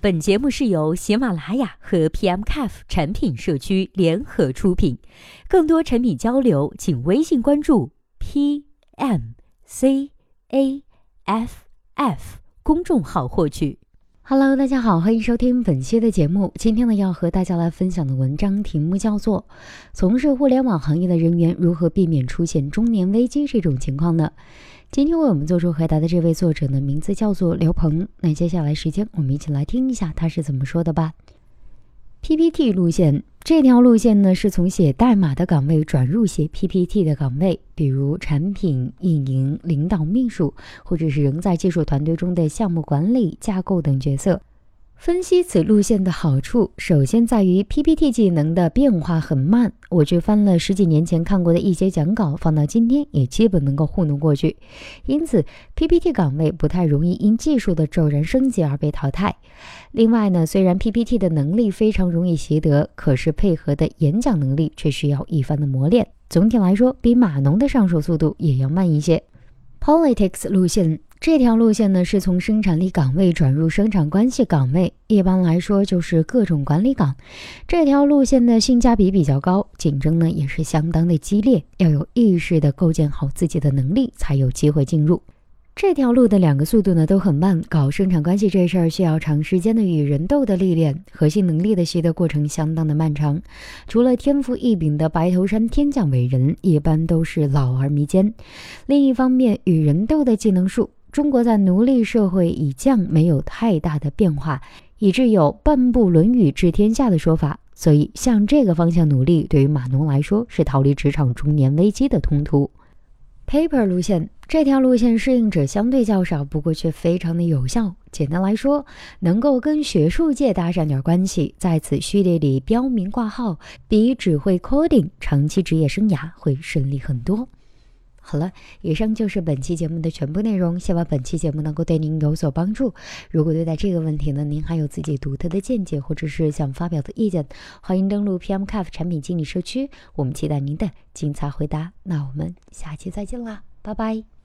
本节目是由喜马拉雅和 PMCAF 产品社区联合出品，更多产品交流，请微信关注 PMCAF 公众号获取。Hello，大家好，欢迎收听本期的节目。今天呢，要和大家来分享的文章题目叫做《从事互联网行业的人员如何避免出现中年危机这种情况呢？今天为我们做出回答的这位作者呢，名字叫做刘鹏。那接下来时间，我们一起来听一下他是怎么说的吧。PPT 路线这条路线呢，是从写代码的岗位转入写 PPT 的岗位，比如产品运营、领导、秘书，或者是仍在技术团队中的项目管理、架构等角色。分析此路线的好处，首先在于 PPT 技能的变化很慢。我去翻了十几年前看过的一些讲稿，放到今天也基本能够糊弄过去。因此，PPT 岗位不太容易因技术的骤然升级而被淘汰。另外呢，虽然 PPT 的能力非常容易习得，可是配合的演讲能力却需要一番的磨练。总体来说，比码农的上手速度也要慢一些。Politics 路线。这条路线呢，是从生产力岗位转入生产关系岗位，一般来说就是各种管理岗。这条路线的性价比比较高，竞争呢也是相当的激烈，要有意识的构建好自己的能力，才有机会进入。这条路的两个速度呢都很慢，搞生产关系这事儿需要长时间的与人斗的历练，核心能力的习得过程相当的漫长。除了天赋异禀的白头山天降伟人，一般都是老而弥坚。另一方面，与人斗的技能树，中国在奴隶社会以降没有太大的变化，以致有半部《论语》治天下的说法。所以，向这个方向努力，对于码农来说是逃离职场中年危机的通途。Paper 路线这条路线适应者相对较少，不过却非常的有效。简单来说，能够跟学术界搭上点关系，在此序列里标明挂号，比只会 coding 长期职业生涯会顺利很多。好了，以上就是本期节目的全部内容，希望本期节目能够对您有所帮助。如果对待这个问题呢，您还有自己独特的见解，或者是想发表的意见，欢迎登录 PMCAF 产品经理社区，我们期待您的精彩回答。那我们下期再见啦，拜拜。